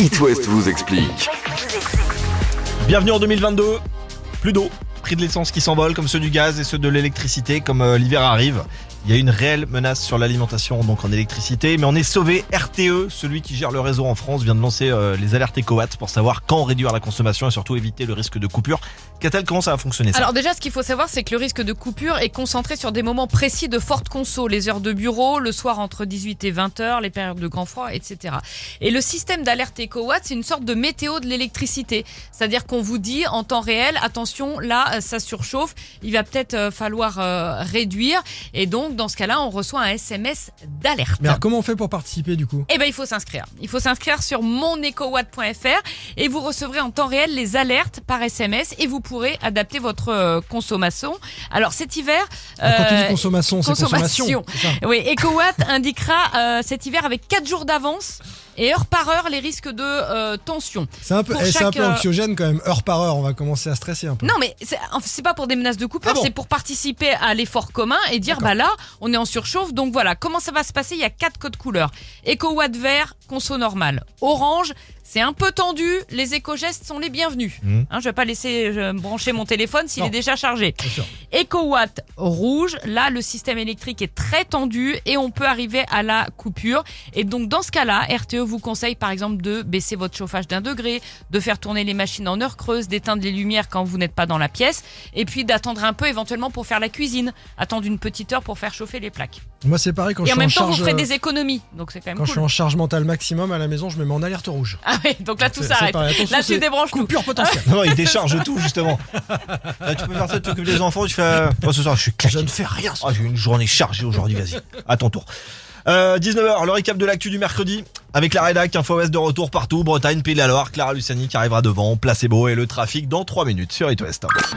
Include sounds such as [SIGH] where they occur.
It West vous explique. Bienvenue en 2022. Plus d'eau, prix de l'essence qui s'envole comme ceux du gaz et ceux de l'électricité comme euh, l'hiver arrive. Il y a une réelle menace sur l'alimentation donc en électricité, mais on est sauvé. RTE, celui qui gère le réseau en France, vient de lancer euh, les alertes EcoWatt pour savoir quand réduire la consommation et surtout éviter le risque de coupure. Qu'a-t-elle comment ça va fonctionner ça Alors déjà, ce qu'il faut savoir, c'est que le risque de coupure est concentré sur des moments précis de forte conso, les heures de bureau, le soir entre 18 et 20 heures, les périodes de grand froid, etc. Et le système d'alerte EcoWatt, c'est une sorte de météo de l'électricité. C'est-à-dire qu'on vous dit en temps réel, attention, là, ça surchauffe, il va peut-être euh, falloir euh, réduire. Et donc, dans ce cas-là, on reçoit un SMS d'alerte. Mais alors comment on fait pour participer du coup? Eh ben, il faut s'inscrire. Il faut s'inscrire sur monecowatt.fr et vous recevrez en temps réel les alertes par SMS et vous pourrez adapter votre euh, consommation. Alors cet hiver, Alors, Quand tu dis euh, consommation, c'est consommation. consommation. oui, EcoWatt [LAUGHS] indiquera euh, cet hiver avec 4 jours d'avance et heure par heure les risques de euh, tension. C'est un peu, eh, un peu euh, anxiogène quand même, heure par heure. On va commencer à stresser un peu. Non, mais c'est pas pour des menaces de coupure, Ah bon c'est pour participer à l'effort commun et dire bah là, on est en surchauffe. Donc voilà, comment ça va se passer? Il y a quatre codes couleurs. EcoWatt vert, conso normal. Orange, c'est un peu tendu. Les éco-gestes sont les bienvenus. Mhm. Hein, je vais pas laisser brancher mon téléphone s'il est déjà chargé. EcoWatt rouge, là le système électrique est très tendu et on peut arriver à la coupure. Et donc dans ce cas-là, RTE vous conseille par exemple de baisser votre chauffage d'un degré, de faire tourner les machines en heure creuse, d'éteindre les lumières quand vous n'êtes pas dans la pièce, et puis d'attendre un peu éventuellement pour faire la cuisine, attendre une petite heure pour faire chauffer les plaques. Moi c'est pareil quand et je en suis en même temps vous charge. ferez euh, des économies, donc c'est quand même Quand je suis en charge mentale maximum à la maison, je me mets en alerte rouge. Ah oui, donc là tout s'arrête. Là tu débranches tout. Coupure potentielle. [LAUGHS] Non, il décharge tout justement. Là, tu peux faire ça, tu t'occupes des enfants, tu fais. euh, Moi, ce soir, je suis claqué. Je ne fais rien. Ah, j'ai eu une journée chargée aujourd'hui, vas-y. À ton tour. Euh, 19h, le récap de l'actu du mercredi. Avec la rédac, Info West de retour partout. Bretagne, Pays de la Loire, Clara Luciani qui arrivera devant, placebo et le trafic dans 3 minutes sur It West.